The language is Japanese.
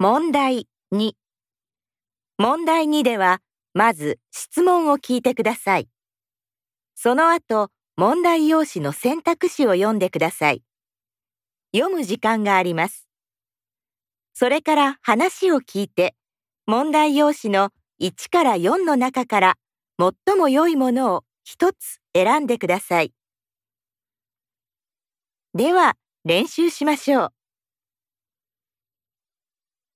問題2問題2では、まず質問を聞いてください。その後、問題用紙の選択肢を読んでください。読む時間があります。それから話を聞いて、問題用紙の1から4の中から最も良いものを1つ選んでください。では、練習しましょう。